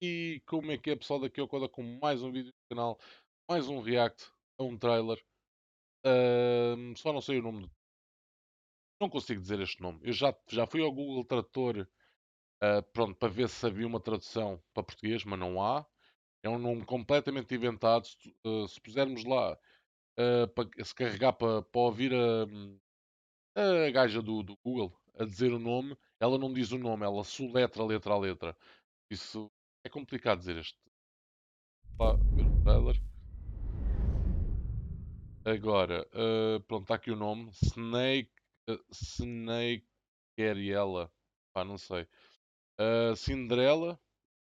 E como é que é pessoal daqui ao Coda com mais um vídeo do canal, mais um react a um trailer. Ahm, só não sei o nome. do- Não consigo dizer este nome. Eu já, já fui ao Google Tradutor ah, pronto, para ver se havia uma tradução para português, mas não há. É um nome completamente inventado. Se, ah, se pusermos lá, ah, para, se carregar para, para ouvir a, a gaja do, do Google a dizer o nome, ela não diz o nome, ela soletra letra a letra. Isso é complicado dizer este. Lá, ver o trailer. Agora, ah, pronto, está aqui o nome. Snake. Uh, Snake Ariella. Pá, não sei. Ah, Cinderela.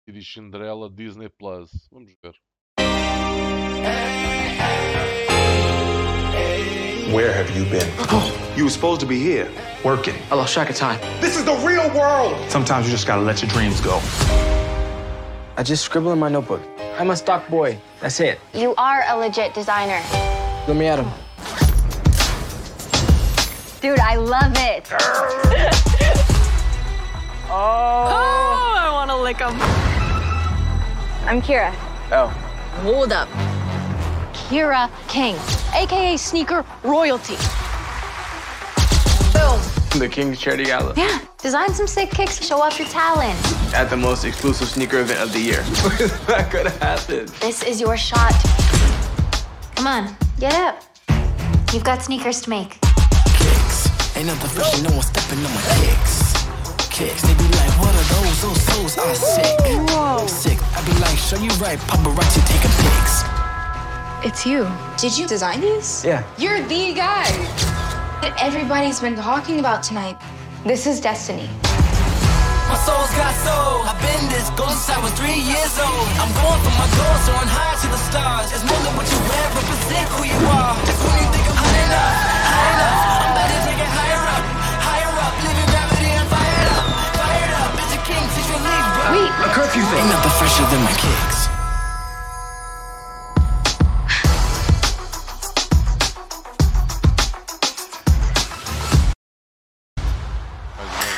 E diz Cinderela Disney Plus. Vamos ver. Where have you been? You were supposed to be here, working. I lost track of time. This is the real world! Sometimes you just gotta let your dreams go. I just scribble in my notebook. I'm a stock boy. That's it. You are a legit designer. Let me at him. Dude, I love it. Oh. oh, I want to lick him. I'm Kira. Oh. Hold up. Kira King, aka Sneaker Royalty. Boom. The King's Charity Gala Yeah, design some sick kicks, show off your talent. at the most exclusive sneaker event of the year. that could happen. This is your shot. Come on, get up. You've got sneakers to make. kicks. Ain't nothing fresh, no one stepping on my kicks. Kicks, they be like, what are those? Those souls are sick. Sick. I be like, show you right, paparazzi taking pics. It's you. Did you design these? Yeah. You're the guy that everybody's been talking about tonight. This is destiny. My soul's got soul. I've been this goal since I was three years old. I'm going for my goals, soaring high to the stars. It's more than what you wear, represent who you are. Just when you think I'm high enough, high enough, I'm about to take it higher up, higher up. Living gravity, I'm fired up, fired up. Bitch, a king, teach your league, bro. Wait, A curfew thing. Ain't nothing fresher than my kicks.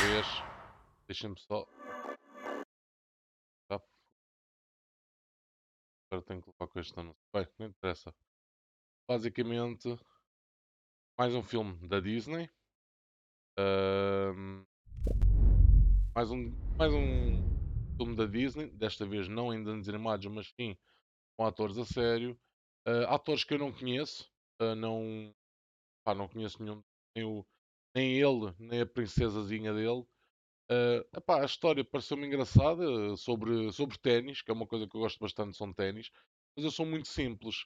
Vez. Deixem-me só. Tá. Agora tenho que levar com este. Bem, não interessa. Basicamente, mais um filme da Disney. Mais um mais um filme da Disney. Desta vez não em desenhos animados, mas sim com atores a sério. Ah, atores que eu não conheço. ah, não, pá, não conheço nenhum. Nem, o, nem ele, nem a princesazinha dele. Ah, epá, a história pareceu-me engraçada sobre, sobre ténis, que é uma coisa que eu gosto bastante, são ténis, mas eu sou muito simples.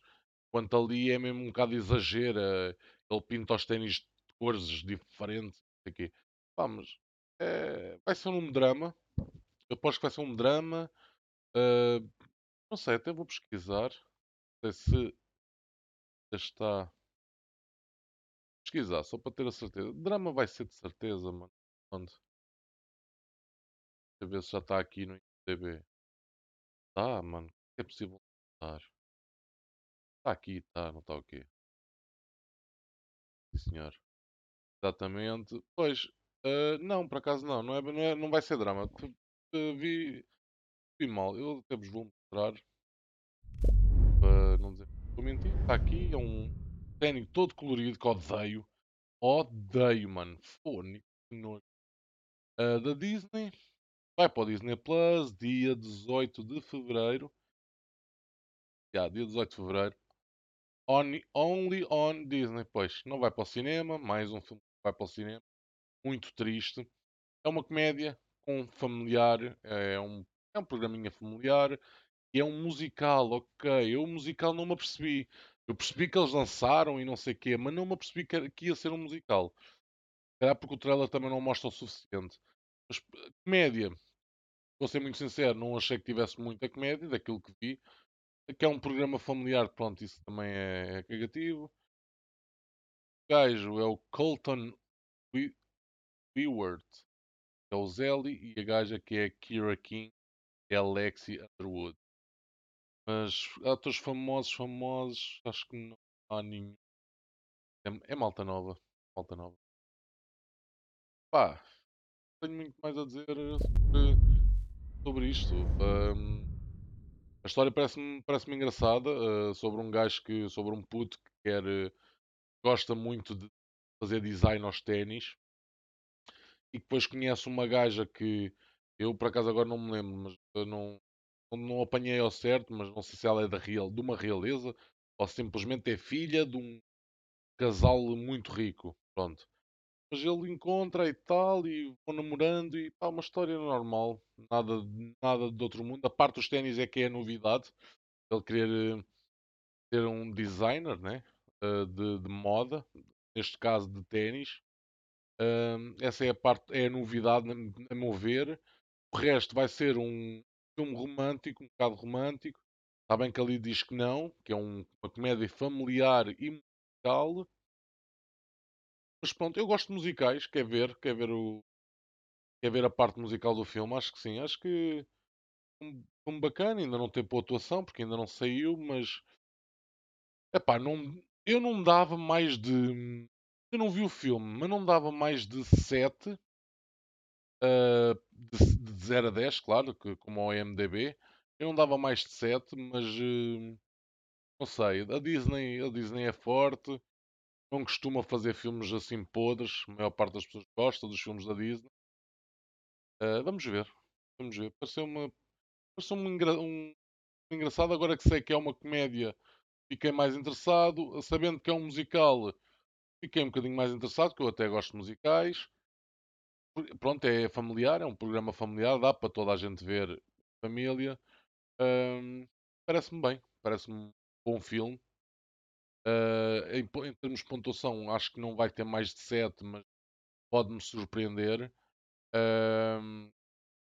Quanto ali é mesmo um bocado exagero, eh, ele pinta os ténis de cores diferentes, quê. Pá, mas eh, vai ser um drama, eu aposto que vai ser um drama. ah, não sei, até vou pesquisar. Não sei se está. Pesquisar, só para ter a certeza. Drama vai ser de certeza, mano. Onde? Deixa eu ver se já está aqui no IMDB. Tá, mano. É possível estar. Está aqui, está, não está o quê? Sim, senhor. Exatamente. Pois, ah, não, por acaso não. Não, é, não, é- não vai ser drama. Eh, Vi, vi mal. Eu até vos vou mostrar. Para não dizer. Estou mentindo. Está aqui. É um ténis todo colorido que odeio. Odeio, mano. Fone. Nojo. Ah, da Disney. Vai para o Disney Plus. Dia 18 de Fevereiro. Já, dia 18 de Fevereiro. On- only on Disney. Pois, não vai para o cinema. Mais um filme que vai para o cinema. Muito triste. É uma comédia com familiar. É um, é um programinha familiar. E é um musical, ok. Eu o musical não me apercebi. Eu percebi que eles lançaram e não sei o quê, mas não me apercebi que, ia ser um musical. Se calhar porque o trailer também não mostra o suficiente. Mas eh, comédia, vou ser muito sincero, não achei que tivesse muita comédia daquilo que vi. Que é um programa familiar, pronto, isso também é, é cagativo. O gajo é o Colton Weward, é o Zelly, e a gaja que é a Kira King, é a Lexi Underwood. Mas atores famosos, famosos, acho que não há nenhum. É, é malta nova. Malta nova. Pá, tenho muito mais a dizer sobre, sobre isto. Ahm, história parece-me parece engraçada eh, sobre um gajo que, sobre um puto que quer, eh, gosta muito de fazer design aos ténis e depois conhece uma gaja que eu por acaso agora não me lembro, mas não, não, apanhei ao certo, mas não sei se ela é da real, de uma realeza ou simplesmente é filha de um casal muito rico. Pronto. Mas ele encontra e tal, e vão namorando, e pá, uma história normal, nada, nada de outro mundo. A parte dos ténis é que é a novidade. Ele querer ser um designer né? eh, de, de moda, neste caso de ténis. Essa é a parte, é a novidade, a meu ver. O resto vai ser um filme romântico, um bocado romântico. Está bem que ali diz que não, que é um- uma comédia familiar e musical. Mas pronto, eu gosto de musicais, quer ver, quer ver o, quer ver a parte musical do filme, acho que sim, acho que um filme bacana, ainda não tem boa atuação, porque ainda não saiu, mas epá, não, eu não dava mais de. Eu não vi o filme, mas não dava mais de 7 ah, de, de 0 a 10, claro, que, como ao IMDB. Eu não dava mais de 7, mas eh, não sei, a Disney, a Disney é forte, não costuma fazer filmes assim podres, a maior parte das pessoas gosta dos filmes da Disney. Ah, vamos ver, vamos ver. Pareceu-me pareceu um, um engraçado, agora que sei que é uma comédia, fiquei mais interessado. Sabendo que é um musical, fiquei um bocadinho mais interessado, que eu até gosto de musicais. Pronto, é familiar, é um programa familiar, dá para toda a gente ver, família. Ahm, parece-me bem, parece-me um bom filme. Ah, em, em termos de pontuação, acho que não vai ter mais de 7, mas pode-me surpreender.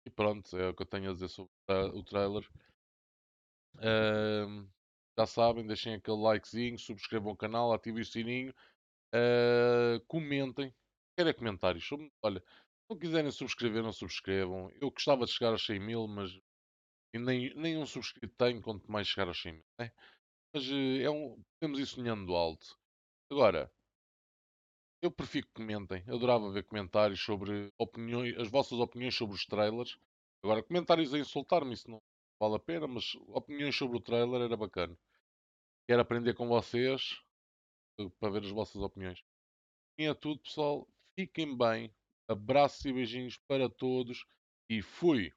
E pronto, é o que eu tenho a dizer sobre o tra- o trailer. Já sabem, deixem aquele likezinho, subscrevam o canal, ativem o sininho, ah, comentem. Quero é comentários. Olha, não quiserem subscrever, não subscrevam. Eu gostava de chegar aos 100 mil, mas nem, nem um subscrito tenho, quanto mais chegar aos 100 mil. né? Mas eh, é um, temos isso sonhando alto. Agora, eu prefiro que comentem. Eu adorava ver comentários sobre opiniões, as vossas opiniões sobre os trailers. Agora, comentários a insultar-me, isso não vale a pena, mas opiniões sobre o trailer era bacana. Quero aprender com vocês eh, para ver as vossas opiniões. E é tudo, pessoal. Fiquem bem. Abraços e beijinhos para todos. E fui!